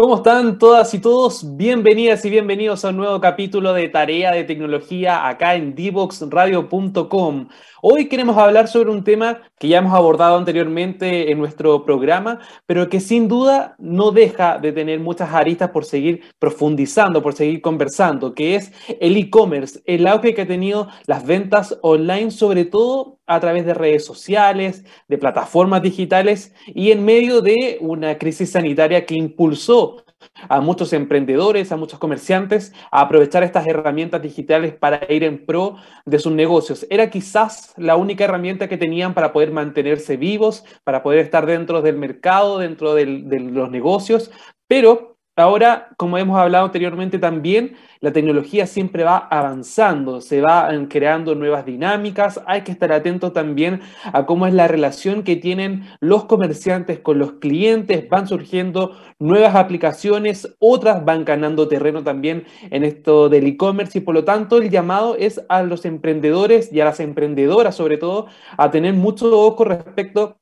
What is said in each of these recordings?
¿Cómo están todas y todos? Bienvenidas y bienvenidos a un nuevo capítulo de Tarea de Tecnología acá en divoxradio.com. Hoy queremos hablar sobre un tema que ya hemos abordado anteriormente en nuestro programa, pero que sin duda no deja de tener muchas aristas por seguir profundizando, por seguir conversando, que es el e-commerce, el auge que ha tenido las ventas online, sobre todo a través de redes sociales, de plataformas digitales y en medio de una crisis sanitaria que impulsó a muchos emprendedores, a muchos comerciantes a aprovechar estas herramientas digitales para ir en pro de sus negocios. Era quizás la única herramienta que tenían para poder mantenerse vivos, para poder estar dentro del mercado, dentro de los negocios, pero Ahora, como hemos hablado anteriormente también, la tecnología siempre va avanzando, se van creando nuevas dinámicas, hay que estar atento también a cómo es la relación que tienen los comerciantes con los clientes, van surgiendo nuevas aplicaciones, otras van ganando terreno también en esto del e-commerce y por lo tanto el llamado es a los emprendedores y a las emprendedoras sobre todo a tener mucho ojo respecto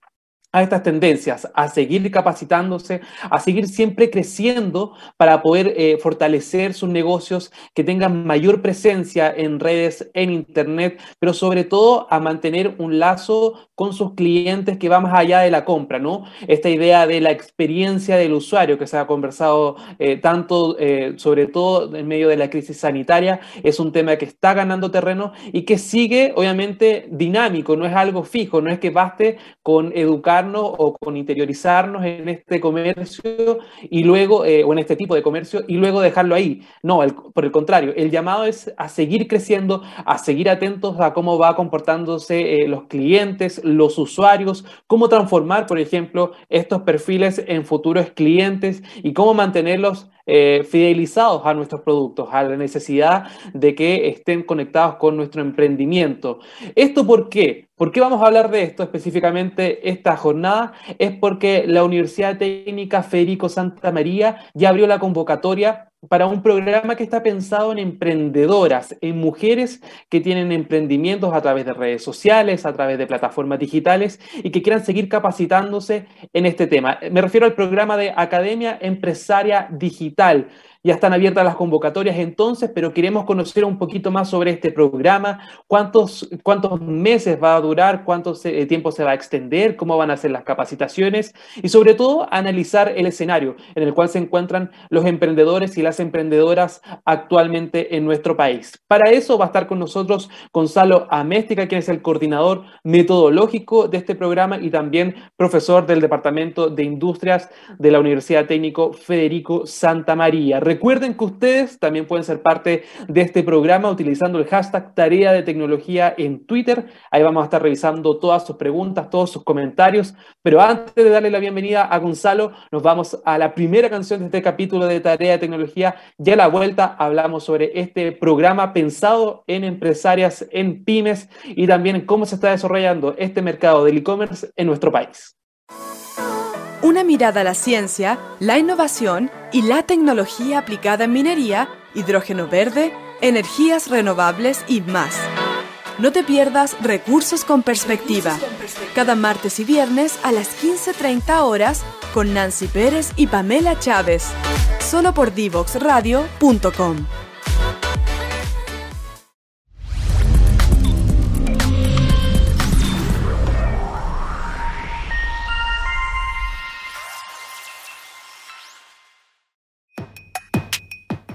a estas tendencias, a seguir capacitándose, a seguir siempre creciendo para poder eh, fortalecer sus negocios, que tengan mayor presencia en redes, en Internet, pero sobre todo a mantener un lazo con sus clientes que va más allá de la compra, ¿no? Esta idea de la experiencia del usuario que se ha conversado eh, tanto, eh, sobre todo en medio de la crisis sanitaria, es un tema que está ganando terreno y que sigue, obviamente, dinámico, no es algo fijo, no es que baste con educar o con interiorizarnos en este comercio y luego, eh, o en este tipo de comercio, y luego dejarlo ahí. No, por el contrario, el llamado es a seguir creciendo, a seguir atentos a cómo va comportándose eh, los clientes, los usuarios, cómo transformar, por ejemplo, estos perfiles en futuros clientes y cómo mantenerlos eh, fidelizados a nuestros productos, a la necesidad de que estén conectados con nuestro emprendimiento. ¿Esto por qué? ¿Por qué vamos a hablar de esto específicamente esta jornada? Es porque la Universidad Técnica Federico Santa María ya abrió la convocatoria para un programa que está pensado en emprendedoras, en mujeres que tienen emprendimientos a través de redes sociales, a través de plataformas digitales y que quieran seguir capacitándose en este tema. Me refiero al programa de Academia Empresaria Digital. Ya están abiertas las convocatorias entonces, pero queremos conocer un poquito más sobre este programa, cuántos, cuántos meses va a durar, cuánto eh, tiempo se va a extender, cómo van a ser las capacitaciones y sobre todo analizar el escenario en el cual se encuentran los emprendedores y las emprendedoras actualmente en nuestro país. Para eso va a estar con nosotros Gonzalo Améstica, quien es el coordinador metodológico de este programa y también profesor del Departamento de Industrias de la Universidad Técnico Federico Santa María. Recuerden que ustedes también pueden ser parte de este programa utilizando el hashtag Tarea de Tecnología en Twitter. Ahí vamos a estar revisando todas sus preguntas, todos sus comentarios. Pero antes de darle la bienvenida a Gonzalo, nos vamos a la primera canción de este capítulo de Tarea de Tecnología. Ya a la vuelta hablamos sobre este programa pensado en empresarias, en pymes y también cómo se está desarrollando este mercado del e-commerce en nuestro país. Una mirada a la ciencia, la innovación y la tecnología aplicada en minería, hidrógeno verde, energías renovables y más. No te pierdas Recursos con Perspectiva. Cada martes y viernes a las 15.30 horas con Nancy Pérez y Pamela Chávez. Solo por divoxradio.com.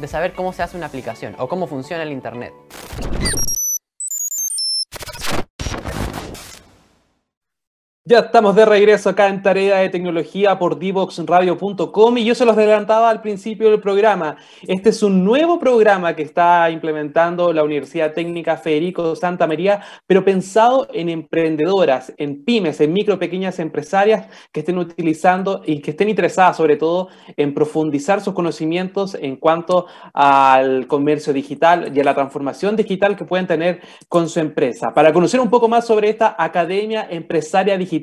de saber cómo se hace una aplicación o cómo funciona el Internet. Ya estamos de regreso acá en Tarea de Tecnología por divoxradio.com y yo se los adelantaba al principio del programa. Este es un nuevo programa que está implementando la Universidad Técnica Federico Santa María, pero pensado en emprendedoras, en pymes, en micro, pequeñas empresarias que estén utilizando y que estén interesadas sobre todo en profundizar sus conocimientos en cuanto al comercio digital y a la transformación digital que pueden tener con su empresa. Para conocer un poco más sobre esta Academia Empresaria Digital,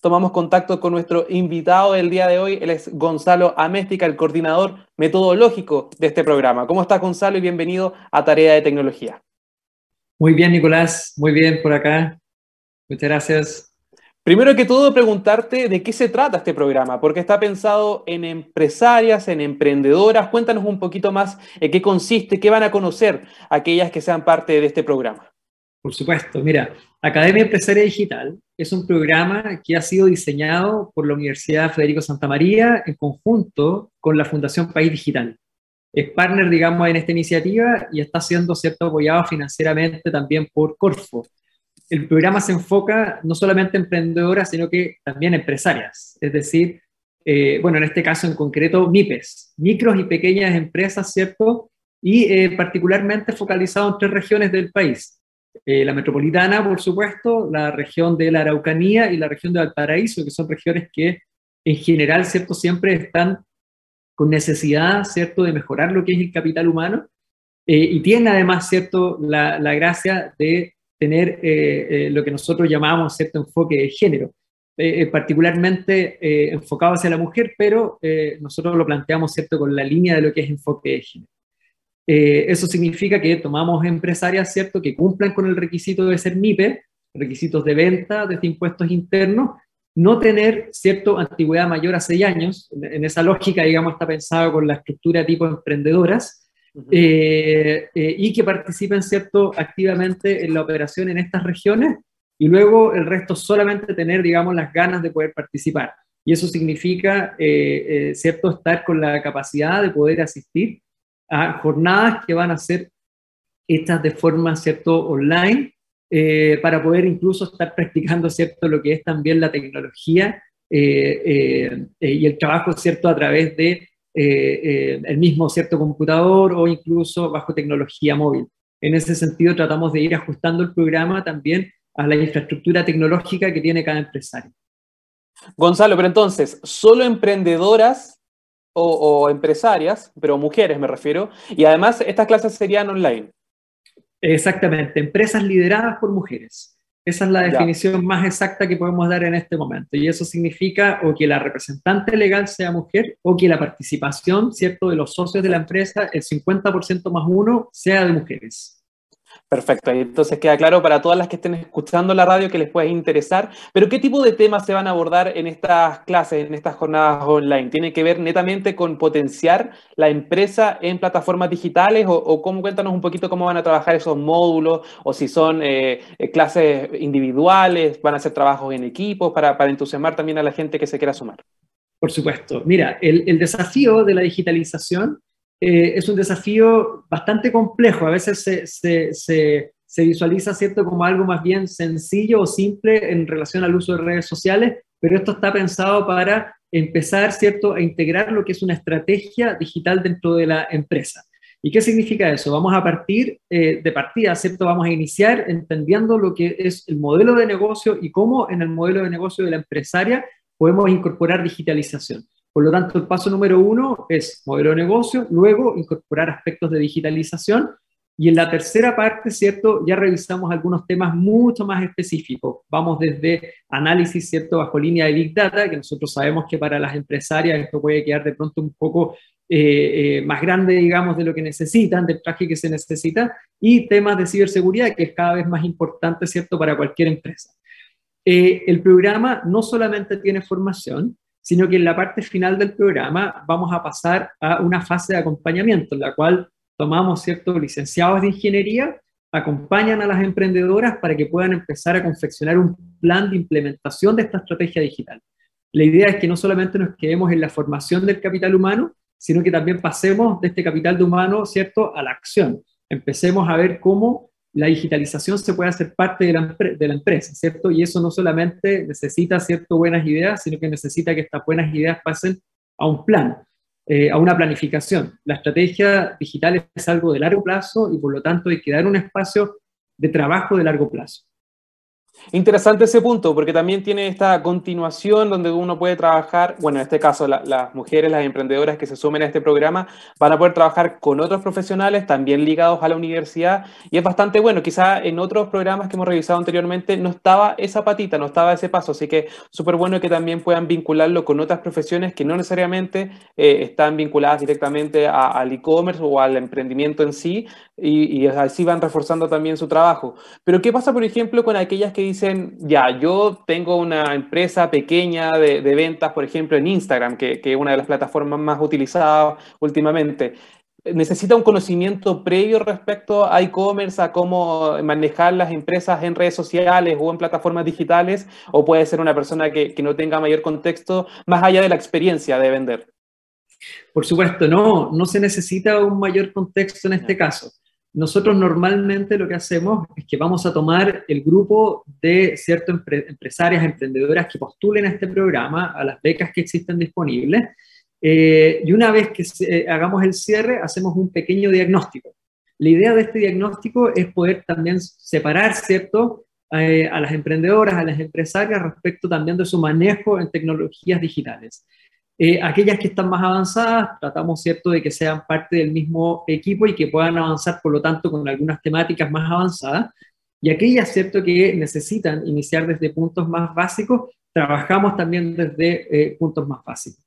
tomamos contacto con nuestro invitado del día de hoy. Él es Gonzalo Améstica, el coordinador metodológico de este programa. ¿Cómo estás, Gonzalo? Y bienvenido a Tarea de Tecnología. Muy bien, Nicolás. Muy bien por acá. Muchas gracias. Primero que todo, preguntarte de qué se trata este programa, porque está pensado en empresarias, en emprendedoras. Cuéntanos un poquito más en qué consiste, qué van a conocer aquellas que sean parte de este programa. Por supuesto, mira, Academia Empresaria Digital es un programa que ha sido diseñado por la Universidad Federico Santa María en conjunto con la Fundación País Digital. Es partner, digamos, en esta iniciativa y está siendo cierto, apoyado financieramente también por Corfo. El programa se enfoca no solamente en emprendedoras, sino que también empresarias, es decir, eh, bueno, en este caso en concreto, MIPES, micros y pequeñas empresas, ¿cierto? Y eh, particularmente focalizado en tres regiones del país, eh, la metropolitana, por supuesto, la región de la Araucanía y la región de Valparaíso, que son regiones que en general, ¿cierto?, siempre están con necesidad, ¿cierto?, de mejorar lo que es el capital humano eh, y tienen además, ¿cierto?, la, gracia de tener eh, lo que nosotros llamamos, ¿cierto?, enfoque de género. particularmente enfocado hacia la mujer, pero nosotros lo planteamos, ¿cierto?, con la línea de lo que es enfoque de género. Eh, eso significa que tomamos empresarias, ¿cierto?, que cumplan con el requisito de ser MIPE, requisitos de venta, de impuestos internos, no tener, ¿cierto?, antigüedad mayor a seis años, en esa lógica, digamos, está pensado con la estructura tipo emprendedoras, eh, eh, y que participen, ¿cierto?, activamente en la operación en estas regiones, y luego el resto solamente tener, digamos, las ganas de poder participar. Y eso significa, ¿cierto?, estar con la capacidad de poder asistir a jornadas que van a ser estas de forma, ¿cierto?, online, eh, para poder incluso estar practicando, ¿cierto?, lo que es también la tecnología eh, eh, y el trabajo, ¿cierto?, a través de el mismo, ¿cierto?, computador o incluso bajo tecnología móvil. En ese sentido, tratamos de ir ajustando el programa también a la infraestructura tecnológica que tiene cada empresario. Gonzalo, pero entonces, ¿solo emprendedoras o, empresarias, pero mujeres me refiero, y además estas clases serían online. Exactamente, empresas lideradas por mujeres. Esa es la definición más exacta que podemos dar en este momento. Y eso significa o que la representante legal sea mujer o que la participación, ¿cierto?, de los socios de la empresa, el 50% más uno, sea de mujeres. Perfecto, entonces queda claro para todas las que estén escuchando la radio que les puede interesar, pero ¿qué tipo de temas se van a abordar en estas clases, en estas jornadas online? ¿Tiene que ver netamente con potenciar la empresa en plataformas digitales o, cómo cuéntanos un poquito cómo van a trabajar esos módulos o si son eh, eh, clases individuales, van a ser trabajos en equipo para, entusiasmar también a la gente que se quiera sumar? Por supuesto. Mira, el desafío de la digitalización eh, es un desafío bastante complejo. A veces se, visualiza, ¿cierto?, como algo más bien sencillo o simple en relación al uso de redes sociales, pero esto está pensado para empezar, ¿cierto?, a integrar lo que es una estrategia digital dentro de la empresa. ¿Y qué significa eso? Vamos a partir eh, de partida, ¿cierto? Vamos a iniciar entendiendo lo que es el modelo de negocio y cómo en el modelo de negocio de la empresaria podemos incorporar digitalización. Por lo tanto, el paso número uno es modelo de negocio, luego incorporar aspectos de digitalización y en la tercera parte, ¿cierto? Ya revisamos algunos temas mucho más específicos. Vamos desde análisis, ¿cierto? Bajo línea de Big Data, que nosotros sabemos que para las empresarias esto puede quedar de pronto un poco eh, eh, más grande, digamos, de lo que necesitan, del traje que se necesita, y temas de ciberseguridad, que es cada vez más importante, ¿cierto? Para cualquier empresa. Eh, el programa no solamente tiene formación, sino que en la parte final del programa vamos a pasar a una fase de acompañamiento, en la cual tomamos ciertos licenciados de ingeniería, acompañan a las emprendedoras para que puedan empezar a confeccionar un plan de implementación de esta estrategia digital. La idea es que no solamente nos quedemos en la formación del capital humano, sino que también pasemos de este capital humano, ¿cierto?, a la acción. Empecemos a ver cómo la digitalización se puede hacer parte de la, de la, empresa, ¿cierto? Y eso no solamente necesita, ¿cierto?, buenas ideas, sino que necesita que estas buenas ideas pasen a un plan, eh, a una planificación. La estrategia digital es algo de largo plazo y por lo tanto hay que dar un espacio de trabajo de largo plazo. Interesante ese punto, porque también tiene esta continuación donde uno puede trabajar, bueno, en este caso las mujeres, las emprendedoras que se sumen a este programa, van a poder trabajar con otros profesionales también ligados a la universidad y es bastante bueno. Quizá en otros programas que hemos revisado anteriormente no estaba esa patita, no estaba ese paso, así que súper bueno que también puedan vincularlo con otras profesiones que no necesariamente eh, están vinculadas directamente al e-commerce o al emprendimiento en sí y, y así van reforzando también su trabajo. Pero ¿qué pasa, por ejemplo, con aquellas que dicen, ya, yo tengo una empresa pequeña de, ventas, por ejemplo, en Instagram, que, es una de las plataformas más utilizadas últimamente. ¿Necesita un conocimiento previo respecto a e-commerce, a cómo manejar las empresas en redes sociales o en plataformas digitales? ¿O puede ser una persona que, que no tenga mayor contexto más allá de la experiencia de vender? Por supuesto, no, no se necesita un mayor contexto en este caso nosotros normalmente lo que hacemos es que vamos a tomar el grupo de ciertas empresarias, emprendedoras que postulen a este programa, a las becas que existen disponibles, eh, y una vez que eh, hagamos el cierre, hacemos un pequeño diagnóstico. La idea de este diagnóstico es poder también separar, ¿cierto?, eh, a las emprendedoras, a las empresarias respecto también de su manejo en tecnologías digitales. Eh, aquellas que están más avanzadas, tratamos, ¿cierto?, de que sean parte del mismo equipo y que puedan avanzar, por lo tanto, con algunas temáticas más avanzadas. Y aquellas, ¿cierto?, que necesitan iniciar desde puntos más básicos, trabajamos también desde eh, puntos más básicos.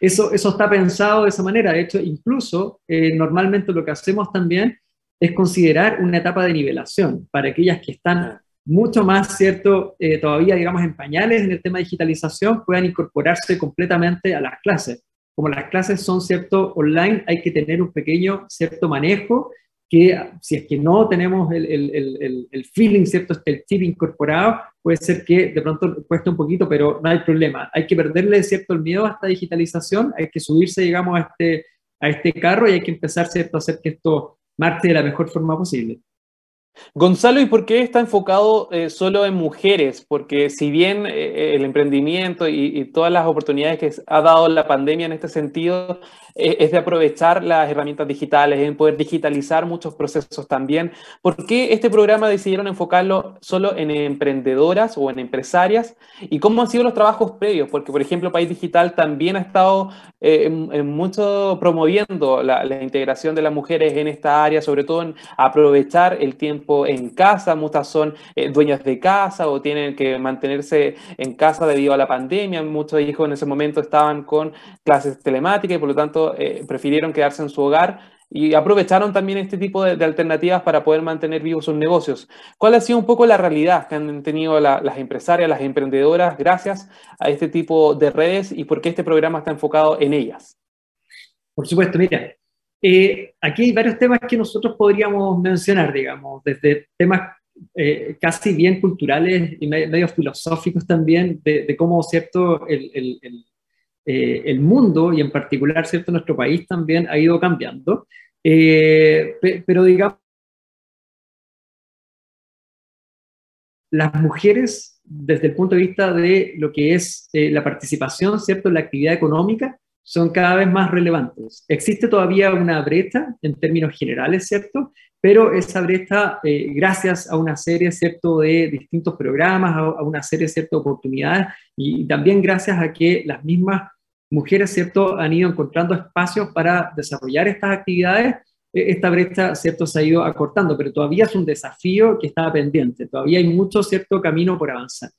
Eso, eso está pensado de esa manera. De hecho, incluso, eh, normalmente lo que hacemos también es considerar una etapa de nivelación para aquellas que están mucho más, ¿cierto? Eh, todavía, digamos, en pañales en el tema de digitalización, puedan incorporarse completamente a las clases. Como las clases son, ¿cierto? Online, hay que tener un pequeño, ¿cierto? Manejo que si es que no tenemos el, el, el, feeling, ¿cierto? Este, el chip incorporado, puede ser que de pronto cueste un poquito, pero no hay problema. Hay que perderle, ¿cierto? El miedo a esta digitalización, hay que subirse, digamos, a este, a este carro y hay que empezar, ¿cierto? A hacer que esto marche de la mejor forma posible. Gonzalo, ¿y por qué está enfocado eh, solo en mujeres? Porque si bien eh, el emprendimiento y, todas las oportunidades que ha dado la pandemia en este sentido eh, es de aprovechar las herramientas digitales, en poder digitalizar muchos procesos también, ¿por qué este programa decidieron enfocarlo solo en emprendedoras o en empresarias? ¿Y cómo han sido los trabajos previos? Porque, por ejemplo, País Digital también ha estado mucho promoviendo la, la integración de las mujeres en esta área, sobre todo en aprovechar el tiempo en casa, muchas son eh, dueñas de casa o tienen que mantenerse en casa debido a la pandemia, muchos hijos en ese momento estaban con clases telemáticas y por lo tanto eh, prefirieron quedarse en su hogar y aprovecharon también este tipo de, alternativas para poder mantener vivos sus negocios. ¿Cuál ha sido un poco la realidad que han tenido las empresarias, las emprendedoras, gracias a este tipo de redes y por qué este programa está enfocado en ellas? Por supuesto, mira, eh, aquí hay varios temas que nosotros podríamos mencionar, digamos, desde temas eh, casi bien culturales y medio filosóficos también, de, cómo, ¿cierto?, eh, el, mundo y en particular, ¿cierto?, nuestro país también ha ido cambiando. pero digamos, las mujeres, desde el punto de vista de lo que es la participación, ¿cierto?, en la actividad económica, son cada vez más relevantes. Existe todavía una brecha en términos generales, ¿cierto? Pero esa brecha, eh, gracias a una serie, ¿cierto?, de distintos programas, a, una serie, ¿cierto?, de oportunidades y, también gracias a que las mismas mujeres, ¿cierto?, han ido encontrando espacios para desarrollar estas actividades, e, esta brecha, ¿cierto?, se ha ido acortando, pero todavía es un desafío que está pendiente, todavía hay mucho, ¿cierto?, camino por avanzar.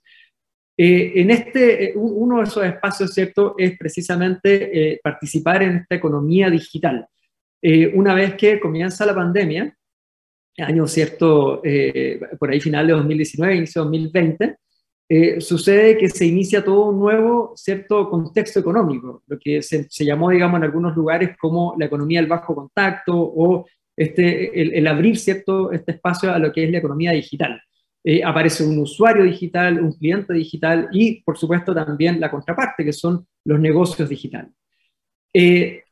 Eh, en este, eh, uno de esos espacios, ¿cierto?, es precisamente eh, participar en esta economía digital. una vez que comienza la pandemia, año, ¿cierto?, por ahí final de 2019, inicio de 2020, sucede que se inicia todo un nuevo, ¿cierto?, contexto económico, lo que se, se, llamó, digamos, en algunos lugares como la economía del bajo contacto o este, el, el abrir, ¿cierto?, este espacio a lo que es la economía digital. Eh, aparece un usuario digital, un cliente digital y, por supuesto, también la contraparte, que son los negocios digitales. Eh,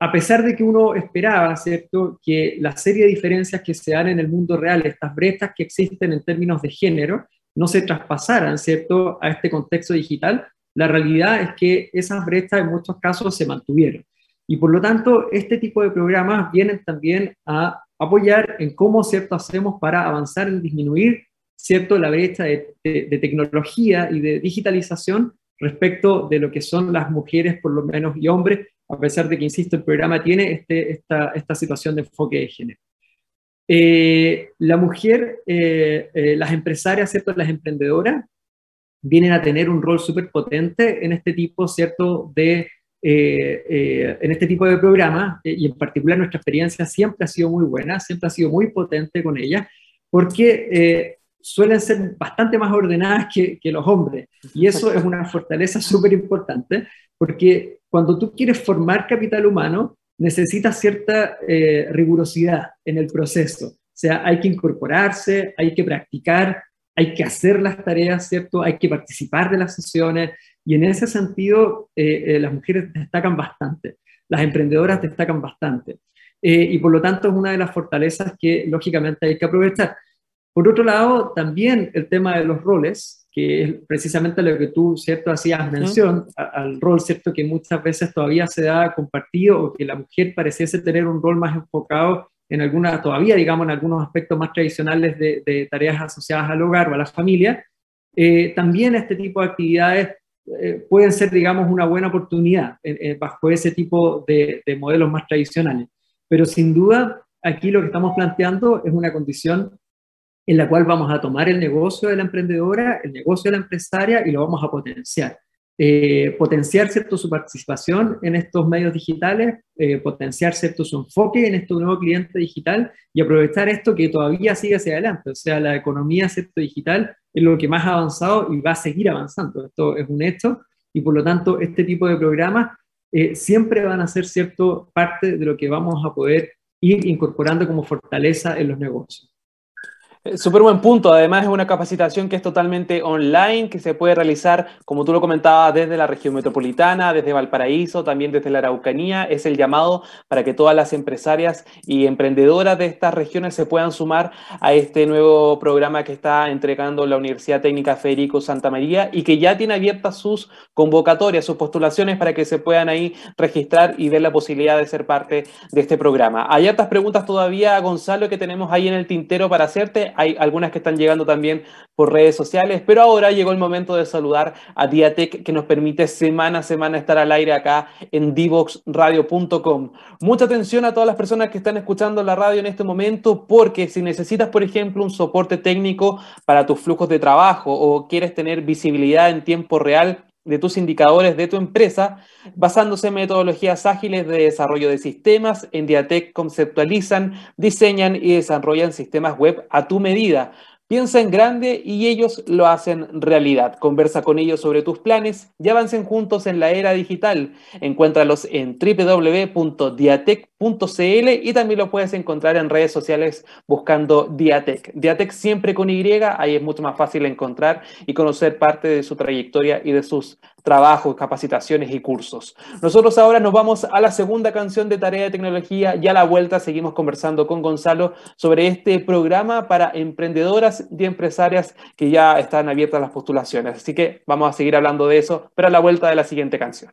a pesar de que uno esperaba, ¿cierto?, que la serie de diferencias que se dan en el mundo real, estas brechas que existen en términos de género, no se traspasaran, ¿cierto?, a este contexto digital, la realidad es que esas brechas en muchos casos se mantuvieron. Y por lo tanto, este tipo de programas vienen también a apoyar en cómo, ¿cierto?, hacemos para avanzar en disminuir, ¿cierto?, la brecha de, tecnología y de digitalización respecto de lo que son las mujeres, por lo menos, y hombres, a pesar de que, insisto, el programa tiene este, esta, esta situación de enfoque de género. Eh, la mujer, eh, eh, las empresarias, ¿cierto? Las emprendedoras vienen a tener un rol súper potente en este tipo, ¿cierto? De, en este tipo de programas y en particular nuestra experiencia siempre ha sido muy buena, siempre ha sido muy potente con ellas, porque suelen ser bastante más ordenadas que, que los hombres y eso es una fortaleza súper importante porque cuando tú quieres formar capital humano, necesita cierta eh, rigurosidad en el proceso. O sea, hay que incorporarse, hay que practicar, hay que hacer las tareas, ¿cierto? Hay que participar de las sesiones y en ese sentido eh, eh, las mujeres destacan bastante, las emprendedoras destacan bastante. y por lo tanto es una de las fortalezas que lógicamente hay que aprovechar. Por otro lado, también el tema de los roles, que es precisamente lo que tú, ¿cierto?, hacías mención al rol, ¿cierto?, que muchas veces todavía se da compartido o que la mujer pareciese tener un rol más enfocado en alguna, todavía, digamos, en algunos aspectos más tradicionales de, tareas asociadas al hogar o a la familia. Eh, también este tipo de actividades eh, pueden ser, digamos, una buena oportunidad bajo ese tipo de, de modelos más tradicionales. Pero sin duda, aquí lo que estamos planteando es una condición en la cual vamos a tomar el negocio de la emprendedora, el negocio de la empresaria y lo vamos a potenciar. Eh, potenciar cierto su participación en estos medios digitales, eh, potenciar cierto su enfoque en este nuevo cliente digital y aprovechar esto que todavía sigue hacia adelante. O sea, la economía cierto digital es lo que más ha avanzado y va a seguir avanzando. Esto es un hecho y por lo tanto este tipo de programas eh, siempre van a ser cierto parte de lo que vamos a poder ir incorporando como fortaleza en los negocios. Eh, súper buen punto. Además, es una capacitación que es totalmente online, que se puede realizar, como tú lo comentabas, desde la región metropolitana, desde Valparaíso, también desde la Araucanía. Es el llamado para que todas las empresarias y emprendedoras de estas regiones se puedan sumar a este nuevo programa que está entregando la Universidad Técnica Federico Santa María y que ya tiene abiertas sus convocatorias, sus postulaciones para que se puedan ahí registrar y ver la posibilidad de ser parte de este programa. Hay otras preguntas todavía, Gonzalo, que tenemos ahí en el tintero para hacerte hay algunas que están llegando también por redes sociales, pero ahora llegó el momento de saludar a Diatec que nos permite semana a semana estar al aire acá en divoxradio.com. Mucha atención a todas las personas que están escuchando la radio en este momento, porque si necesitas, por ejemplo, un soporte técnico para tus flujos de trabajo o quieres tener visibilidad en tiempo real de tus indicadores de tu empresa, basándose en metodologías ágiles de desarrollo de sistemas. En Diatec conceptualizan, diseñan y desarrollan sistemas web a tu medida Piensa en grande y ellos lo hacen realidad. Conversa con ellos sobre tus planes y avancen juntos en la era digital. Encuéntralos en www.diatec.cl y también lo puedes encontrar en redes sociales buscando Diatec. Diatec siempre con Y, ahí es mucho más fácil encontrar y conocer parte de su trayectoria y de sus trabajos, capacitaciones y cursos. Nosotros ahora nos vamos a la segunda canción de Tarea de Tecnología y a la vuelta seguimos conversando con Gonzalo sobre este programa para emprendedoras y empresarias que ya están abiertas las postulaciones. Así que vamos a seguir hablando de eso, pero a la vuelta de la siguiente canción.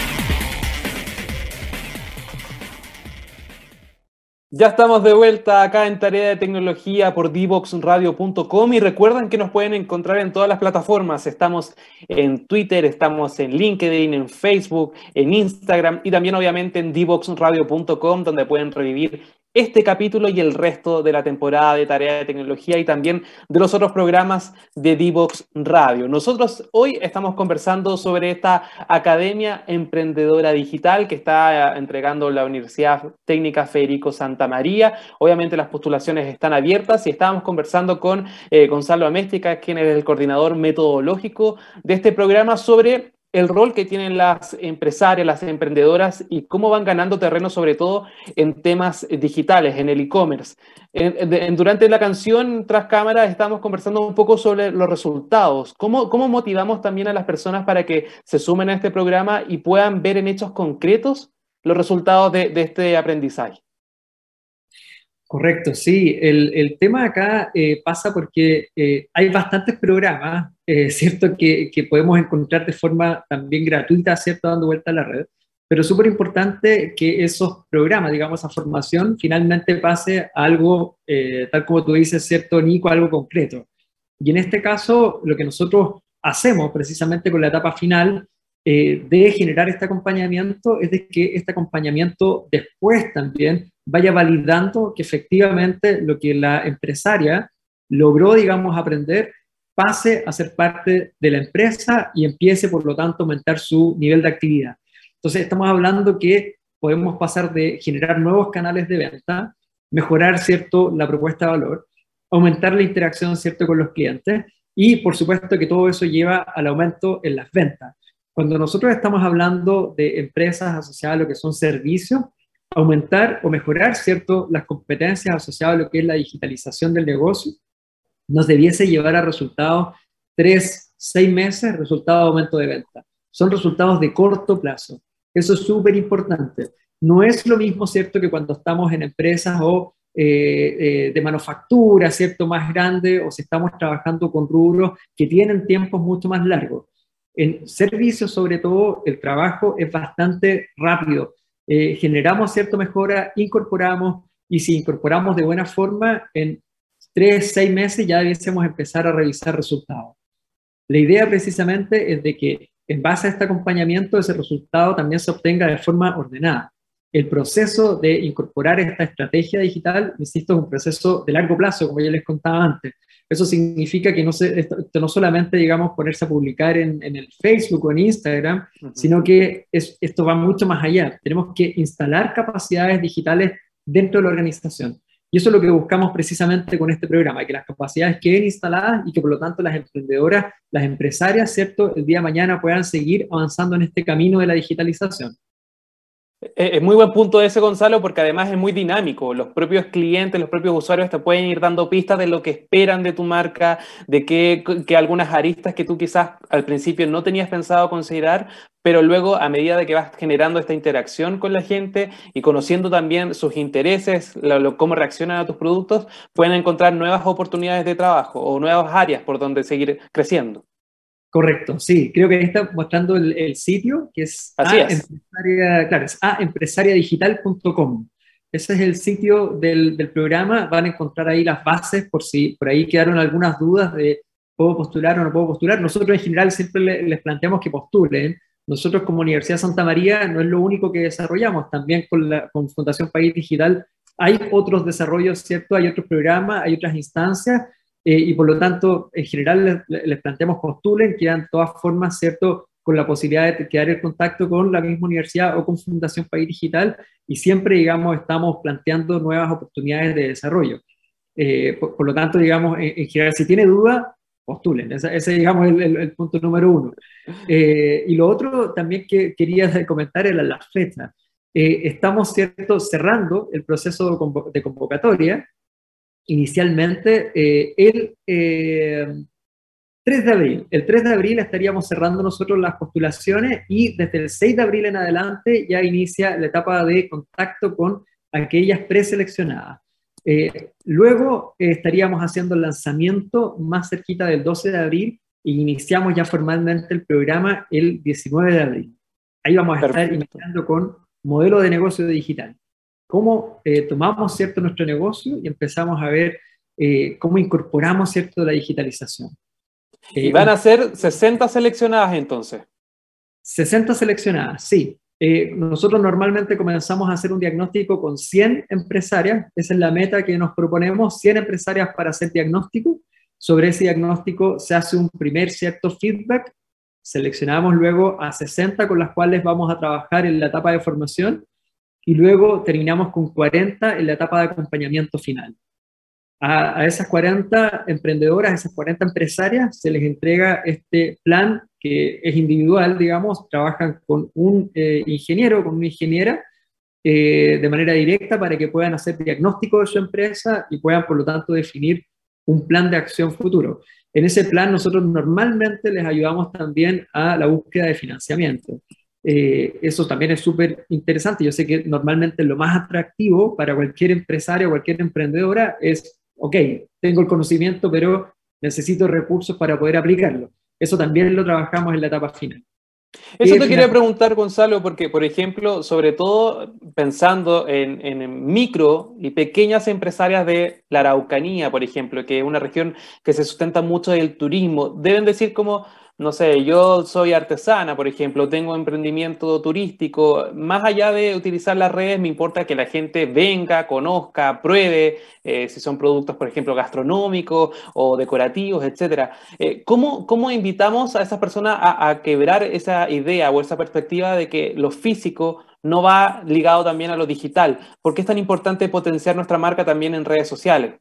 Ya estamos de vuelta acá en Tarea de Tecnología por divoxradio.com y recuerden que nos pueden encontrar en todas las plataformas. Estamos en Twitter, estamos en LinkedIn, en Facebook, en Instagram y también obviamente en divoxradio.com donde pueden revivir este capítulo y el resto de la temporada de Tarea de Tecnología y también de los otros programas de Divox Radio. Nosotros hoy estamos conversando sobre esta Academia Emprendedora Digital que está entregando la Universidad Técnica Federico Santa María. Obviamente las postulaciones están abiertas y estábamos conversando con eh, Gonzalo Améstica, quien es el coordinador metodológico de este programa sobre el rol que tienen las empresarias, las emprendedoras y cómo van ganando terreno, sobre todo en temas digitales, en el e-commerce. durante la canción Tras Cámara estamos conversando un poco sobre los resultados. ¿Cómo, ¿Cómo motivamos también a las personas para que se sumen a este programa y puedan ver en hechos concretos los resultados de este aprendizaje? Correcto, sí. El, tema acá eh, pasa porque eh, hay bastantes programas, eh, ¿cierto?, que, podemos encontrar de forma también gratuita, ¿cierto?, dando vuelta a la red. Pero es súper importante que esos programas, digamos, esa formación, finalmente pase a algo, tal como tú dices, ¿cierto, Nico?, algo concreto. Y en este caso, lo que nosotros hacemos precisamente con la etapa final de generar este acompañamiento es de que este acompañamiento después también vaya validando que efectivamente lo que la empresaria logró, digamos, aprender, pase a ser parte de la empresa y empiece, por lo tanto, a aumentar su nivel de actividad. Entonces, estamos hablando que podemos pasar de generar nuevos canales de venta, mejorar, ¿cierto?, la propuesta de valor, aumentar la interacción, ¿cierto?, con los clientes y, por supuesto, que todo eso lleva al aumento en las ventas. Cuando nosotros estamos hablando de empresas asociadas a lo que son servicios, aumentar o mejorar, ¿cierto?, las competencias asociadas a lo que es la digitalización del negocio, nos debiese llevar a resultados tres, seis meses, resultados de aumento de venta. Son resultados de corto plazo. Eso es súper importante. No es lo mismo, ¿cierto?, que cuando estamos en empresas o eh, eh, de manufactura, ¿cierto?, más grande, o si estamos trabajando con rubros que tienen tiempos mucho más largos. En servicios, sobre todo, el trabajo es bastante rápido eh, generamos cierta mejora, incorporamos y si incorporamos de buena forma, en tres, seis meses ya debiésemos empezar a revisar resultados. La idea precisamente es de que en base a este acompañamiento ese resultado también se obtenga de forma ordenada. El proceso de incorporar esta estrategia digital, insisto, es un proceso de largo plazo, como ya les contaba antes. Eso significa que no, se, esto, no solamente, digamos, ponerse a publicar en, el Facebook o en Instagram, sino que es, esto va mucho más allá. Tenemos que instalar capacidades digitales dentro de la organización. Y eso es lo que buscamos precisamente con este programa, que las capacidades queden instaladas y que por lo tanto las emprendedoras, las empresarias, ¿cierto?, el día de mañana puedan seguir avanzando en este camino de la digitalización. Es muy buen punto ese, Gonzalo, porque además es muy dinámico. Los propios clientes, los propios usuarios te pueden ir dando pistas de lo que esperan de tu marca, de que, que algunas aristas que tú quizás al principio no tenías pensado considerar, pero luego a medida de que vas generando esta interacción con la gente y conociendo también sus intereses, cómo reaccionan a tus productos, pueden encontrar nuevas oportunidades de trabajo o nuevas áreas por donde seguir creciendo. Correcto, sí, creo que ahí está mostrando el, sitio, que es, Así es. Empresaria, claro, es aempresariadigital.com. Ese es el sitio del, del, programa, van a encontrar ahí las bases por si por ahí quedaron algunas dudas de puedo postular o no puedo postular. Nosotros en general siempre les planteamos que postulen. Nosotros como Universidad Santa María no es lo único que desarrollamos, también con, la, con Fundación País Digital hay otros desarrollos, ¿cierto? Hay otros programas, hay otras instancias eh, y por lo tanto, en general les, planteamos postulen, quedan todas formas, ¿cierto?, con la posibilidad de quedar en contacto con la misma universidad o con Fundación País Digital y siempre, digamos, estamos planteando nuevas oportunidades de desarrollo. Eh, por, lo tanto, digamos, en, general, si tiene duda, postulen. Ese, es, digamos, el, el, punto número uno. Eh, y lo otro también que quería comentar era la fecha. estamos, ¿cierto?, cerrando el proceso de convocatoria inicialmente eh, el 3 eh, de abril. El 3 de abril estaríamos cerrando nosotros las postulaciones y desde el 6 de abril en adelante ya inicia la etapa de contacto con aquellas preseleccionadas. Eh, luego estaríamos haciendo el lanzamiento más cerquita del 12 de abril y iniciamos ya formalmente el programa el 19 de abril. Ahí vamos a estar iniciando con modelo de negocio digital. Cómo eh, tomamos cierto nuestro negocio y empezamos a ver eh, cómo incorporamos cierto la digitalización. ¿Y van a ser 60 seleccionadas entonces? 60 seleccionadas, sí. nosotros normalmente comenzamos a hacer un diagnóstico con 100 empresarias, esa es la meta que nos proponemos, 100 empresarias para hacer diagnóstico. Sobre ese diagnóstico se hace un primer cierto feedback, seleccionamos luego a 60 con las cuales vamos a trabajar en la etapa de formación y luego terminamos con 40 en la etapa de acompañamiento final. A, esas 40 emprendedoras, esas 40 empresarias, se les entrega este plan que es individual, digamos, trabajan con un eh, ingeniero, con una ingeniera, eh, de manera directa para que puedan hacer diagnóstico de su empresa y puedan, por lo tanto, definir un plan de acción futuro. En ese plan nosotros normalmente les ayudamos también a la búsqueda de financiamiento. Eh, eso también es súper interesante. Yo sé que normalmente lo más atractivo para cualquier empresario cualquier emprendedora es, ok, tengo el conocimiento, pero necesito recursos para poder aplicarlo. Eso también lo trabajamos en la etapa final. Eso te quería preguntar, Gonzalo, porque, por ejemplo, sobre todo pensando en, en, micro y pequeñas empresarias de la Araucanía, por ejemplo, que es una región que se sustenta mucho del turismo, deben decir como, no sé, yo soy artesana, por ejemplo, tengo emprendimiento turístico, más allá de utilizar las redes, me importa que la gente venga, conozca, pruebe, eh, si son productos, por ejemplo, gastronómicos o decorativos, etc. Eh, ¿cómo, ¿cómo, invitamos a esas personas a, a, quebrar esa idea o esa perspectiva de que lo físico no va ligado también a lo digital? ¿Por qué es tan importante potenciar nuestra marca también en redes sociales?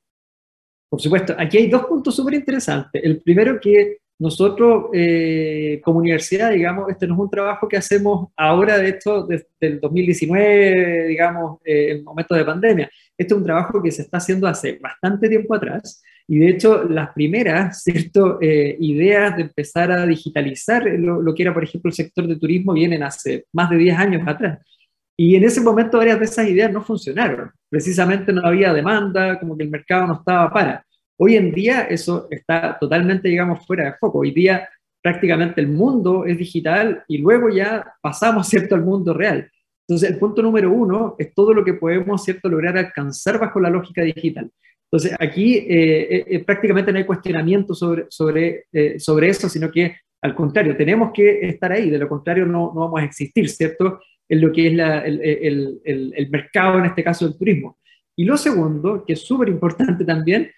Por supuesto, aquí hay dos puntos súper interesantes. El primero que nosotros, eh, como universidad, digamos, este no es un trabajo que hacemos ahora, de esto, desde el 2019, digamos, eh, en momentos de pandemia. Este es un trabajo que se está haciendo hace bastante tiempo atrás. Y de hecho, las primeras ¿cierto? Eh, ideas de empezar a digitalizar lo, lo, que era, por ejemplo, el sector de turismo vienen hace más de 10 años atrás. Y en ese momento varias de esas ideas no funcionaron. Precisamente no había demanda, como que el mercado no estaba para. Hoy en día eso está totalmente, digamos, fuera de foco. Hoy día prácticamente el mundo es digital y luego ya pasamos, ¿cierto?, al mundo real. Entonces, el punto número uno es todo lo que podemos, ¿cierto?, lograr alcanzar bajo la lógica digital. Entonces, aquí eh, eh, eh, prácticamente no hay cuestionamiento sobre, sobre, sobre eso, sino que al contrario, tenemos que estar ahí, de lo contrario no, no vamos a existir, ¿cierto?, en lo que es el, el, el, el mercado, en este caso, del turismo. Y lo segundo, que es súper importante también,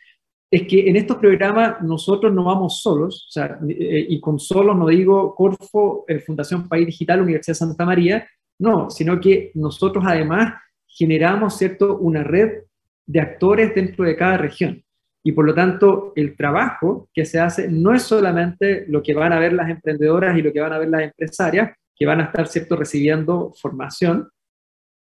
es que en estos programas nosotros no vamos solos, o sea, eh, y con solos no digo Corfo, eh, Fundación País Digital, Universidad Santa María, no, sino que nosotros además generamos, ¿cierto?, una red de actores dentro de cada región. Y por lo tanto, el trabajo que se hace no es solamente lo que van a ver las emprendedoras y lo que van a ver las empresarias, que van a estar, ¿cierto?, recibiendo formación,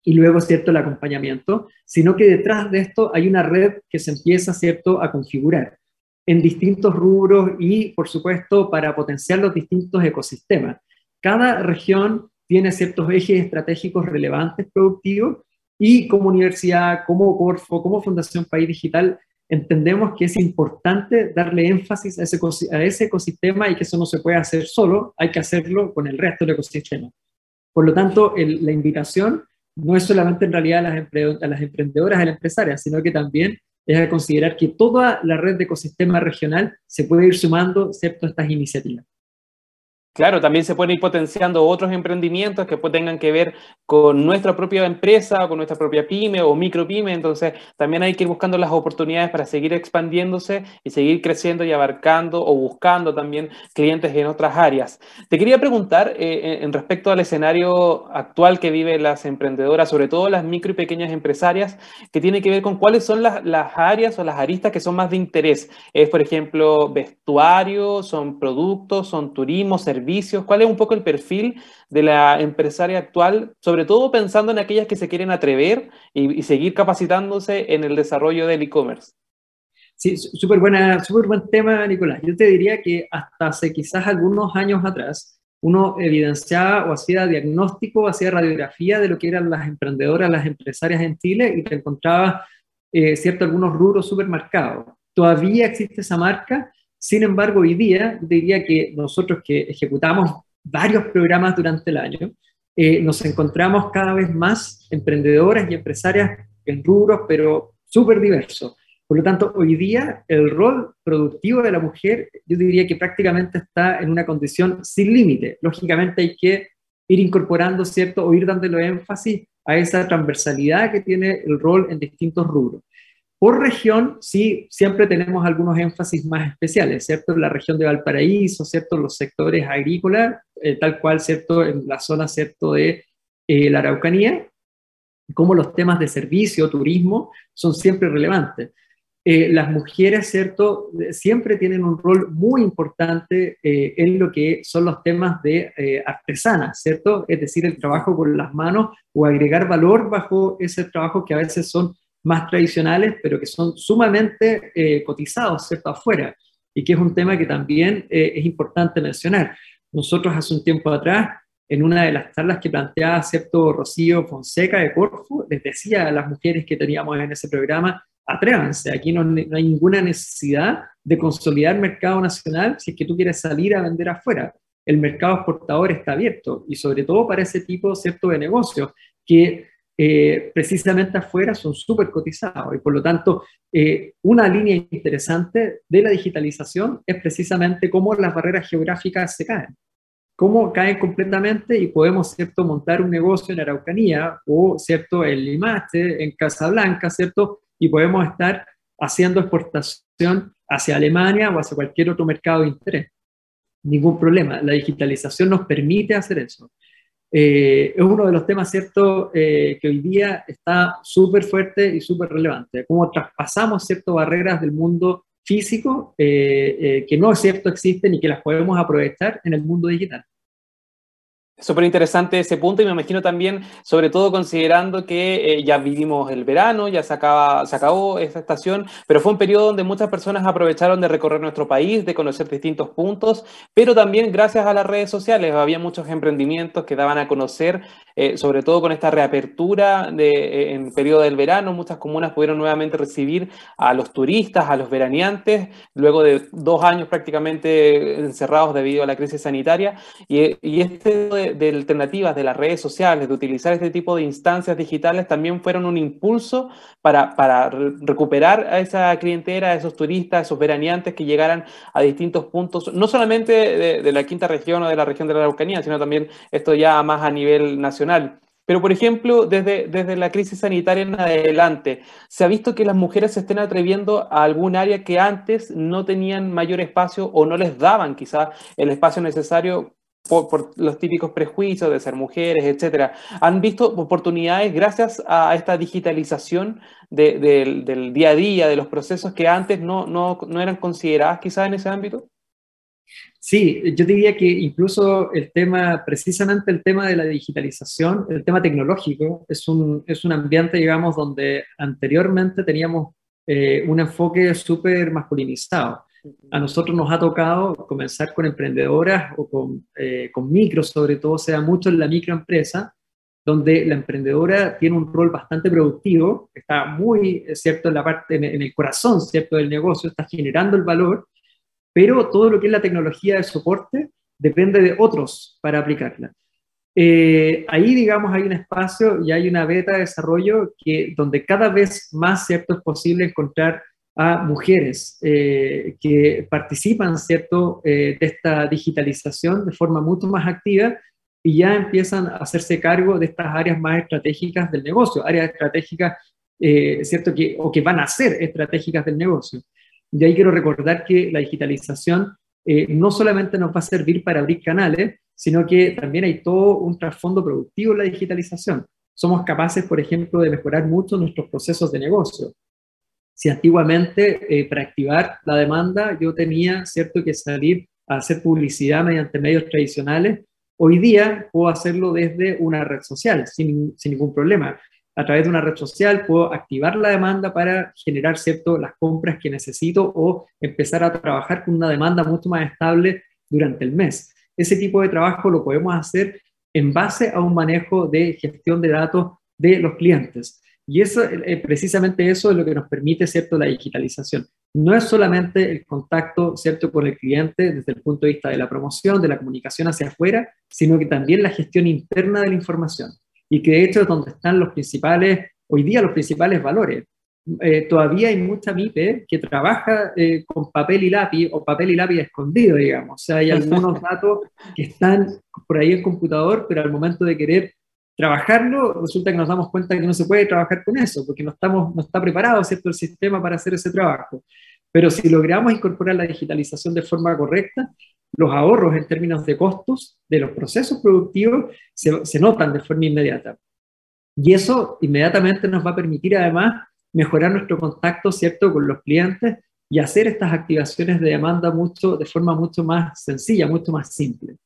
y luego, ¿cierto?, el acompañamiento, sino que detrás de esto hay una red que se empieza, ¿cierto?, a configurar en distintos rubros y, por supuesto, para potenciar los distintos ecosistemas. Cada región tiene ciertos ejes estratégicos relevantes productivos y como universidad, como Corfo, como Fundación País Digital, entendemos que es importante darle énfasis a ese, a ese ecosistema y que eso no se puede hacer solo, hay que hacerlo con el resto del ecosistema. Por lo tanto, la invitación no es solamente en realidad a las, emprendedoras, a las empresarias, sino que también es a considerar que toda la red de ecosistema regional se puede ir sumando, excepto estas iniciativas. Claro, también se pueden ir potenciando otros emprendimientos que pues tengan que ver con nuestra propia empresa, con nuestra propia pyme o micropyme. Entonces, también hay que ir buscando las oportunidades para seguir expandiéndose y seguir creciendo y abarcando o buscando también clientes en otras áreas. Te quería preguntar eh, en respecto al escenario actual que viven las emprendedoras, sobre todo las micro y pequeñas empresarias, que tiene que ver con cuáles son las, las áreas o las aristas que son más de interés. Es, por ejemplo, vestuario, son productos, son turismo, servicios ¿Cuál es un poco el perfil de la empresaria actual, sobre todo pensando en aquellas que se quieren atrever y, seguir capacitándose en el desarrollo del e-commerce? Sí, súper buen tema, Nicolás. Yo te diría que hasta hace quizás algunos años atrás, uno evidenciaba o hacía diagnóstico, hacía radiografía de lo que eran las emprendedoras, las empresarias en Chile y te encontraba, eh, cierto, algunos rubros súper marcados. Todavía existe esa marca, sin embargo, hoy día diría que nosotros que ejecutamos varios programas durante el año, eh, nos encontramos cada vez más emprendedoras y empresarias en rubros, pero súper diversos. Por lo tanto, hoy día el rol productivo de la mujer, yo diría que prácticamente está en una condición sin límite. Lógicamente hay que ir incorporando, ¿cierto? O ir dándole énfasis a esa transversalidad que tiene el rol en distintos rubros. Por región, sí, siempre tenemos algunos énfasis más especiales, ¿cierto? La región de Valparaíso, ¿cierto? Los sectores agrícolas, eh, tal cual, ¿cierto? En la zona, ¿cierto? De eh, la Araucanía, como los temas de servicio, turismo, son siempre relevantes. Eh, las mujeres, ¿cierto? Siempre tienen un rol muy importante en lo que son los temas de artesanas, ¿cierto? Es decir, el trabajo con las manos o agregar valor bajo ese trabajo que a veces son más tradicionales, pero que son sumamente cotizados, ¿cierto? Afuera, y que es un tema que también es importante mencionar. Nosotros hace un tiempo atrás, en una de las charlas que planteaba cierto Rocío Fonseca de Corfu, les decía a las mujeres que teníamos en ese programa, atrévanse, aquí no, hay ninguna necesidad de consolidar mercado nacional si es que tú quieres salir a vender afuera. El mercado exportador está abierto y sobre todo para ese tipo cierto de negocios que eh, precisamente afuera son súper cotizados y por lo tanto eh, una línea interesante de la digitalización es precisamente cómo las barreras geográficas se caen, cómo caen completamente y podemos cierto montar un negocio en Araucanía o cierto en Limache, en Casablanca, cierto y podemos estar haciendo exportación hacia Alemania o hacia cualquier otro mercado de interés. Ningún problema, la digitalización nos permite hacer eso. Eh, es uno de los temas, ¿cierto?, eh, que hoy día está súper fuerte y súper relevante. Cómo traspasamos, ¿cierto?, barreras del mundo físico eh, que no cierto existen y que las podemos aprovechar en el mundo digital. Súper interesante ese punto y me imagino también, sobre todo considerando que eh, ya vivimos el verano, ya se, acaba, se acabó esta estación, pero fue un periodo donde muchas personas aprovecharon de recorrer nuestro país, de conocer distintos puntos, pero también gracias a las redes sociales. Había muchos emprendimientos que daban a conocer, eh, sobre todo con esta reapertura de, eh, en periodo del verano, muchas comunas pudieron nuevamente recibir a los turistas, a los veraneantes, luego de dos años prácticamente encerrados debido a la crisis sanitaria, y, y este de, alternativas de las redes sociales, de utilizar este tipo de instancias digitales, también fueron un impulso para, para recuperar a esa clientela, a esos turistas, a esos veraneantes que llegaran a distintos puntos, no solamente de, la quinta región o de la región de la Araucanía, sino también esto ya más a nivel nacional. Pero, por ejemplo, desde, desde la crisis sanitaria en adelante, se ha visto que las mujeres se estén atreviendo a algún área que antes no tenían mayor espacio o no les daban quizá el espacio necesario por, los típicos prejuicios de ser mujeres, etcétera, han visto oportunidades gracias a esta digitalización del día a día, de los procesos que antes no, no, no eran consideradas quizás en ese ámbito? Sí, yo diría que incluso el tema, precisamente el tema de la digitalización, el tema tecnológico, es un, es un ambiente, digamos, donde anteriormente teníamos eh, un enfoque súper masculinizado. A nosotros nos ha tocado comenzar con emprendedoras o con, eh, con micros, sobre todo, sea mucho en la microempresa, donde la emprendedora tiene un rol bastante productivo, está muy, eh, ¿cierto?, en la parte, en, el corazón, ¿cierto?, del negocio, está generando el valor, pero todo lo que es la tecnología de soporte depende de otros para aplicarla. Eh, ahí, digamos, hay un espacio y hay una beta de desarrollo que, donde cada vez más, ¿cierto?, es posible encontrar a mujeres eh, que participan, ¿cierto?, eh, de esta digitalización de forma mucho más activa y ya empiezan a hacerse cargo de estas áreas más estratégicas del negocio, áreas estratégicas, eh, ¿cierto?, que, o que van a ser estratégicas del negocio. Y ahí quiero recordar que la digitalización no solamente nos va a servir para abrir canales, sino que también hay todo un trasfondo productivo en la digitalización. Somos capaces, por ejemplo, de mejorar mucho nuestros procesos de negocio si antiguamente eh, para activar la demanda yo tenía, ¿cierto?, que salir a hacer publicidad mediante medios tradicionales, hoy día puedo hacerlo desde una red social sin, sin ningún problema. A través de una red social puedo activar la demanda para generar, ¿cierto?, las compras que necesito o empezar a trabajar con una demanda mucho más estable durante el mes. Ese tipo de trabajo lo podemos hacer en base a un manejo de gestión de datos de los clientes. Y eso, eh, precisamente eso es lo que nos permite, ¿cierto?, la digitalización. no es solamente el contacto, ¿cierto?, con el cliente desde el punto de vista de la promoción, de la comunicación hacia afuera, sino que también la gestión interna de la información. Y que de hecho es donde están los principales, hoy día los principales valores. Eh, todavía hay mucha MIPE que trabaja eh, con papel y lápiz o papel y lápiz escondido, digamos. O sea, hay algunos datos que están por ahí en computador, pero al momento de querer trabajarlo, resulta que nos damos cuenta que no se puede trabajar con eso, porque no, estamos, no está preparado ¿cierto? el sistema para hacer ese trabajo. Pero si logramos incorporar la digitalización de forma correcta, los ahorros en términos de costos de los procesos productivos se, notan de forma inmediata. Y eso inmediatamente nos va a permitir además mejorar nuestro contacto, ¿cierto?, con los clientes y hacer estas activaciones de demanda mucho, de forma mucho más sencilla, mucho más simple.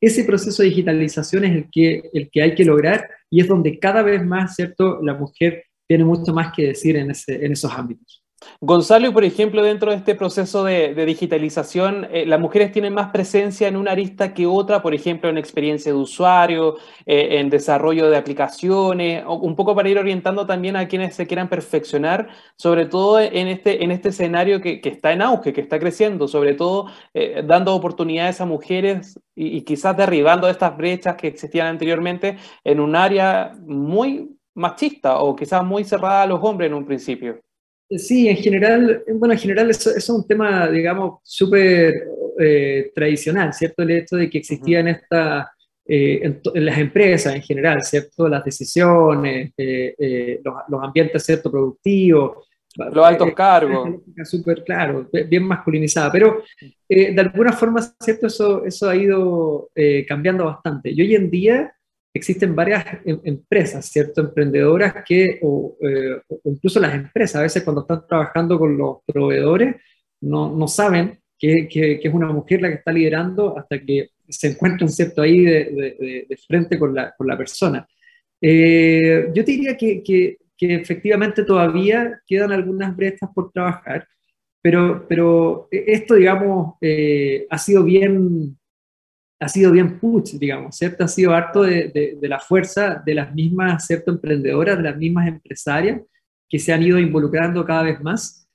Ese proceso de digitalización es el que, el que hay que lograr y es donde cada vez más, ¿cierto?, la mujer tiene mucho más que decir en, ese, en esos ámbitos. Gonzalo, por ejemplo, dentro de este proceso de, digitalización, eh, las mujeres tienen más presencia en una arista que otra, por ejemplo, en experiencia de usuario, eh, en desarrollo de aplicaciones, un poco para ir orientando también a quienes se quieran perfeccionar, sobre todo en este, en este escenario que, está en auge, que está creciendo, sobre todo eh, dando oportunidades a mujeres y, y quizás derribando estas brechas que existían anteriormente en un área muy machista o quizás muy cerrada a los hombres en un principio. Sí, en general, bueno, en general eso, es un tema, digamos, súper eh, tradicional, ¿cierto? El hecho de que existían esta, eh, en, las empresas en general, ¿cierto? Las decisiones, eh, los, ambientes, ¿cierto? Productivos. Los altos cargos. Súper claro, bien masculinizada, pero de alguna forma, ¿cierto? Eso, eso ha ido cambiando bastante. Y hoy en día existen varias em, empresas, ¿cierto? Emprendedoras que, o, eh, incluso las empresas, a veces cuando están trabajando con los proveedores, no, no saben que, que, es una mujer la que está liderando hasta que se encuentran, ¿cierto? Ahí de, de, frente con la, con la persona. Eh, yo te diría que, que, efectivamente todavía quedan algunas brechas por trabajar, pero, pero esto, digamos, eh, ha sido bien ha sido bien push, digamos, ¿cierto? Ha sido harto de, de, la fuerza de las mismas, ¿cierto? Emprendedoras, de las mismas empresarias que se han ido involucrando cada vez más,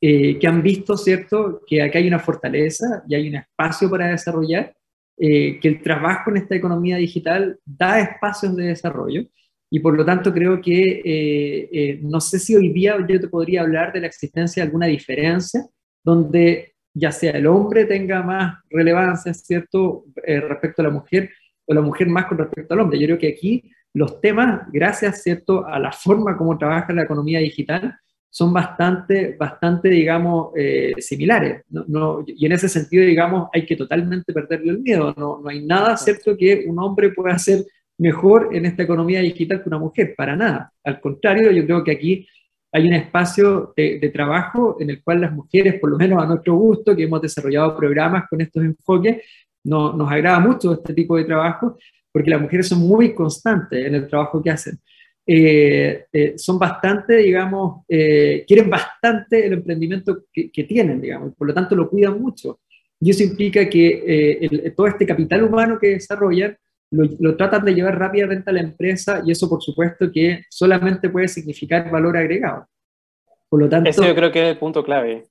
eh, que han visto, ¿cierto? Que aquí hay una fortaleza y hay un espacio para desarrollar, eh, que el trabajo en esta economía digital da espacios de desarrollo y por lo tanto creo que, eh, no sé si hoy día yo te podría hablar de la existencia de alguna diferencia donde ya sea el hombre tenga más relevancia, ¿cierto?, eh, respecto a la mujer, o la mujer más con respecto al hombre. Yo creo que aquí los temas, gracias, ¿cierto?, a la forma como trabaja la economía digital, son bastante, bastante digamos, eh, similares. No, y en ese sentido, digamos, hay que totalmente perderle el miedo. No, no hay nada, ¿cierto?, que un hombre pueda hacer mejor en esta economía digital que una mujer, para nada. Al contrario, yo creo que aquí hay un espacio de, trabajo en el cual las mujeres, por lo menos a nuestro gusto, que hemos desarrollado programas con estos enfoques, no, nos agrada mucho este tipo de trabajo porque las mujeres son muy constantes en el trabajo que hacen. Eh, eh, son bastante, digamos, eh, quieren bastante el emprendimiento que, tienen, digamos, por lo tanto lo cuidan mucho. Y eso implica que todo este capital humano que desarrollan lo, tratan de llevar rápidamente a la empresa y eso por supuesto que solamente puede significar valor agregado. Por lo tanto, Eso yo creo que es el punto clave.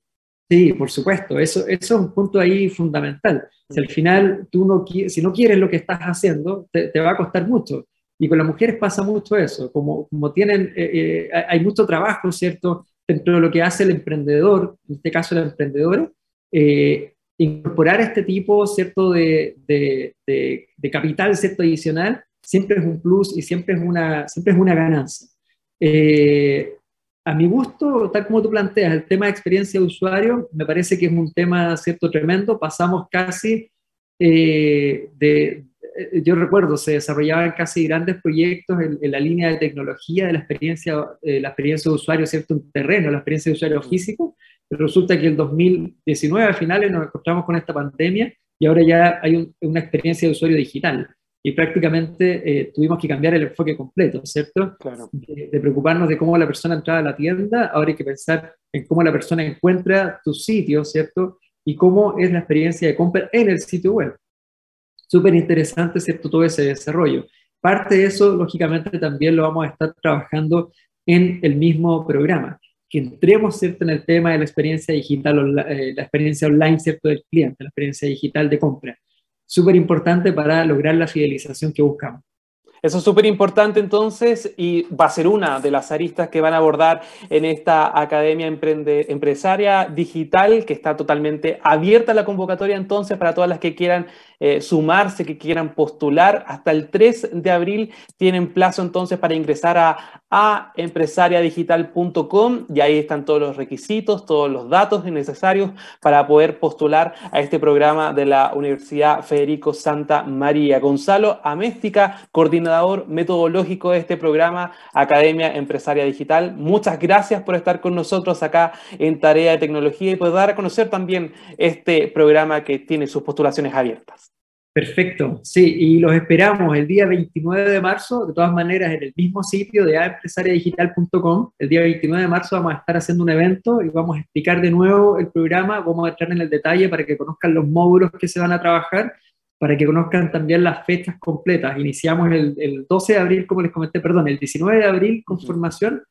Sí, por supuesto, eso, eso es un punto ahí fundamental. Si al final tú no, si no quieres lo que estás haciendo, te, va a costar mucho. Y con las mujeres pasa mucho eso, como, como tienen, eh, eh, hay mucho trabajo, ¿cierto? Dentro de lo que hace el emprendedor, en este caso la emprendedora, eh, incorporar este tipo, ¿cierto?, de, de, de, capital, ¿cierto?, adicional, siempre es un plus y siempre es una, siempre es una ganancia. Eh, a mi gusto, tal como tú planteas, el tema de experiencia de usuario, me parece que es un tema, ¿cierto?, tremendo. Pasamos casi eh, de, eh, yo recuerdo, se desarrollaban casi grandes proyectos en, la línea de tecnología de la experiencia, la experiencia de usuario, ¿cierto?, un terreno, la experiencia de usuario físico, resulta que el 2019 a finales nos encontramos con esta pandemia y ahora ya hay una experiencia de usuario digital y prácticamente eh, tuvimos que cambiar el enfoque completo, ¿cierto? Claro. De, preocuparnos de cómo la persona entraba a la tienda, ahora hay que pensar en cómo la persona encuentra tu sitio, ¿cierto? Y cómo es la experiencia de compra en el sitio web. Súper interesante, ¿cierto? Todo ese desarrollo. Parte de eso, lógicamente, también lo vamos a estar trabajando en el mismo programa que entremos, ¿cierto?, en el tema de la experiencia digital, eh, la experiencia online, ¿cierto?, del cliente, la experiencia digital de compra. Súper importante para lograr la fidelización que buscamos. Eso es súper importante entonces y va a ser una de las aristas que van a abordar en esta Academia Empresaria Digital que está totalmente abierta la convocatoria entonces para todas las que quieran eh, sumarse, que quieran postular. Hasta el 3 de abril tienen plazo entonces para ingresar a, a empresariadigital.com y ahí están todos los requisitos, todos los datos necesarios para poder postular a este programa de la Universidad Federico Santa María. Gonzalo Améstica, coordinador metodológico de este programa Academia Empresaria Digital. Muchas gracias por estar con nosotros acá en Tarea de Tecnología y por dar a conocer también este programa que tiene sus postulaciones abiertas. Perfecto, sí, y los esperamos el día 29 de marzo, de todas maneras, en el mismo sitio de aempresariadigital.com. El día 29 de marzo vamos a estar haciendo un evento y vamos a explicar de nuevo el programa, vamos a entrar en el detalle para que conozcan los módulos que se van a trabajar, para que conozcan también las fechas completas. Iniciamos el, 12 de abril, como les comenté, perdón, el 19 de abril con formación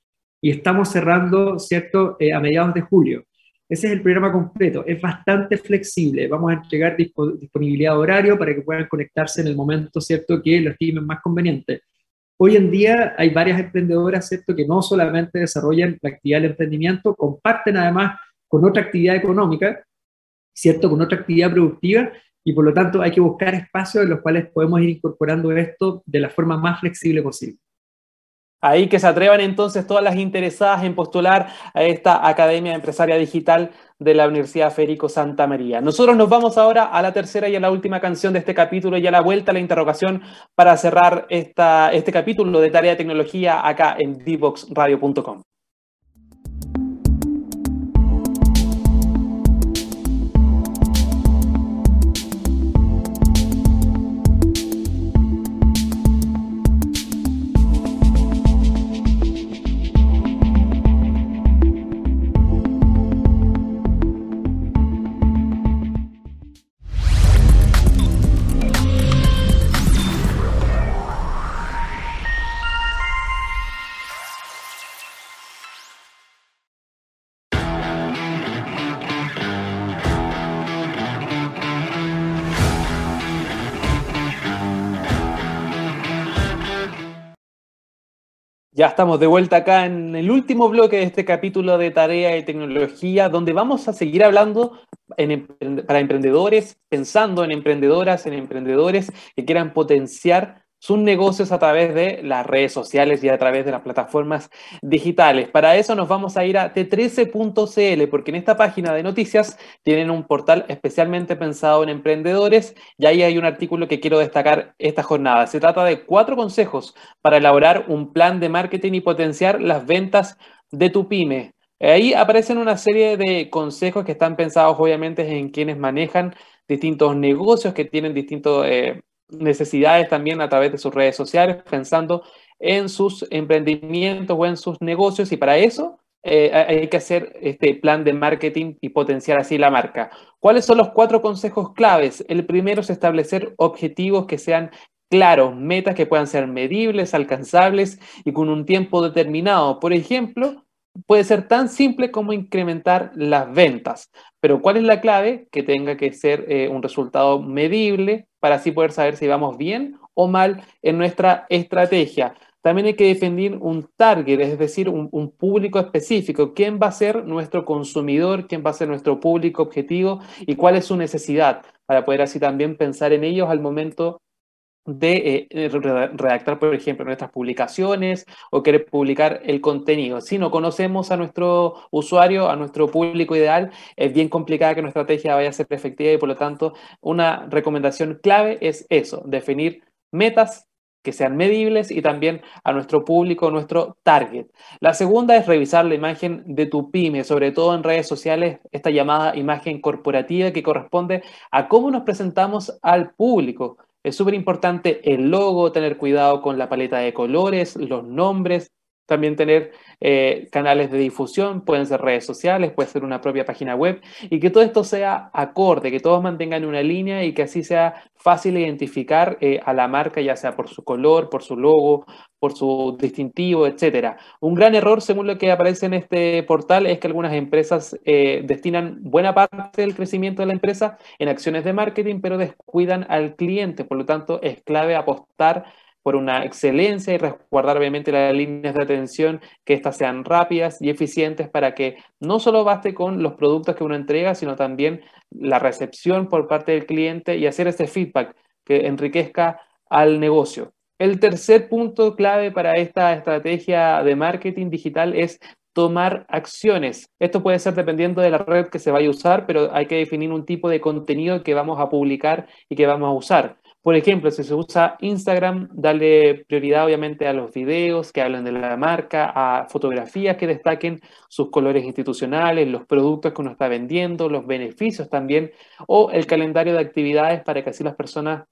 y estamos cerrando, ¿cierto?, eh, a mediados de julio. Ese es el programa completo. Es bastante flexible. Vamos a entregar disponibilidad de horario para que puedan conectarse en el momento, ¿cierto?, que lo estimen más conveniente. Hoy en día hay varias emprendedoras, ¿cierto?, que no solamente desarrollan la actividad del emprendimiento, comparten además con otra actividad económica, ¿cierto?, con otra actividad productiva, y por lo tanto hay que buscar espacios en los cuales podemos ir incorporando esto de la forma más flexible posible. Ahí que se atrevan entonces todas las interesadas en postular a esta Academia Empresaria Digital de la Universidad Federico Santa María. Nosotros nos vamos ahora a la tercera y a la última canción de este capítulo y a la vuelta a la interrogación para cerrar esta, este capítulo de Tarea de Tecnología acá en dboxradio.com. Ya estamos de vuelta acá en el último bloque de este capítulo de Tarea y Tecnología, donde vamos a seguir hablando para emprendedores, pensando en emprendedoras, en emprendedores que quieran potenciar sus negocios a través de las redes sociales y a través de las plataformas digitales. Para eso nos vamos a ir a t13.cl porque en esta página de noticias tienen un portal especialmente pensado en emprendedores y ahí hay un artículo que quiero destacar esta jornada. Se trata de cuatro consejos para elaborar un plan de marketing y potenciar las ventas de tu pyme. Ahí aparecen una serie de consejos que están pensados obviamente en quienes manejan distintos negocios, que tienen distintos... Eh, necesidades también a través de sus redes sociales, pensando en sus emprendimientos o en sus negocios y para eso eh, hay que hacer este plan de marketing y potenciar así la marca. ¿Cuáles son los cuatro consejos claves? El primero es establecer objetivos que sean claros, metas que puedan ser medibles, alcanzables y con un tiempo determinado. Por ejemplo, puede ser tan simple como incrementar las ventas. Pero ¿cuál es la clave? Que tenga que ser eh, un resultado medible para así poder saber si vamos bien o mal en nuestra estrategia. También hay que definir un target, es decir, un, un, público específico. ¿Quién va a ser nuestro consumidor? ¿Quién va a ser nuestro público objetivo? ¿Y cuál es su necesidad? Para poder así también pensar en ellos al momento de eh, redactar, por ejemplo, nuestras publicaciones o querer publicar el contenido. Si no conocemos a nuestro usuario, a nuestro público ideal, es bien complicada que nuestra estrategia vaya a ser efectiva y por lo tanto una recomendación clave es eso, definir metas que sean medibles y también a nuestro público, nuestro target. La segunda es revisar la imagen de tu pyme, sobre todo en redes sociales, esta llamada imagen corporativa que corresponde a cómo nos presentamos al público. Es súper importante el logo, tener cuidado con la paleta de colores, los nombres, también tener eh, canales de difusión, pueden ser redes sociales, puede ser una propia página web, y que todo esto sea acorde, que todos mantengan una línea y que así sea fácil identificar eh, a la marca, ya sea por su color, por su logo, por su distintivo, etcétera. Un gran error, según lo que aparece en este portal, es que algunas empresas eh, destinan buena parte del crecimiento de la empresa en acciones de marketing, pero descuidan al cliente. Por lo tanto, es clave apostar por una excelencia y resguardar obviamente las líneas de atención, que éstas sean rápidas y eficientes para que no solo baste con los productos que uno entrega, sino también la recepción por parte del cliente y hacer ese feedback que enriquezca al negocio. El tercer punto clave para esta estrategia de marketing digital es tomar acciones. Esto puede ser dependiendo de la red que se vaya a usar, pero hay que definir un tipo de contenido que vamos a publicar y que vamos a usar. Por ejemplo, si se usa Instagram, darle prioridad obviamente a los videos que hablan de la marca, a fotografías que destaquen sus colores institucionales, los productos que uno está vendiendo, los beneficios también, o el calendario de actividades para que así las personas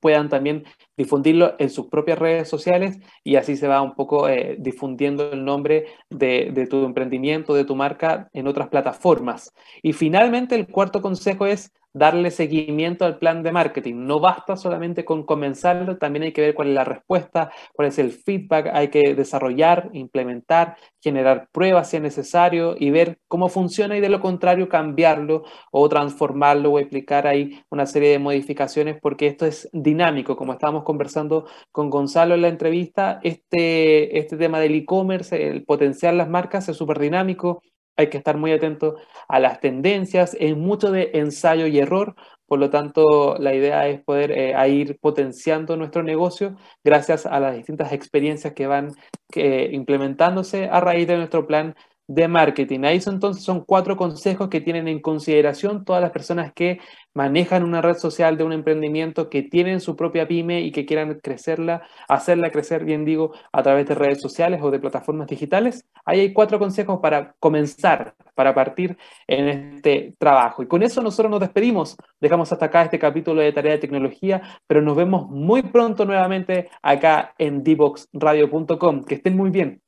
puedan también difundirlo en sus propias redes sociales y así se va un poco eh, difundiendo el nombre de, de, tu emprendimiento, de tu marca en otras plataformas. Y finalmente el cuarto consejo es darle seguimiento al plan de marketing. No basta solamente con comenzarlo, también hay que ver cuál es la respuesta, cuál es el feedback, hay que desarrollar, implementar, generar pruebas si es necesario y ver cómo funciona y de lo contrario cambiarlo o transformarlo o explicar ahí una serie de modificaciones porque esto es dinámico, como estábamos conversando con Gonzalo en la entrevista, este, este tema del e-commerce, el potenciar las marcas es súper dinámico, hay que estar muy atento a las tendencias, es mucho de ensayo y error, por lo tanto la idea es poder eh, ir potenciando nuestro negocio gracias a las distintas experiencias que van implementándose a raíz de nuestro plan de marketing. Ahí son, entonces son cuatro consejos que tienen en consideración todas las personas que manejan una red social de un emprendimiento, que tienen su propia pyme y que quieran crecerla, hacerla crecer, bien digo, a través de redes sociales o de plataformas digitales. Ahí hay cuatro consejos para comenzar, para partir en este trabajo. Y con eso nosotros nos despedimos. Dejamos hasta acá este capítulo de Tarea de Tecnología, pero nos vemos muy pronto nuevamente acá en dboxradio.com. Que estén muy bien.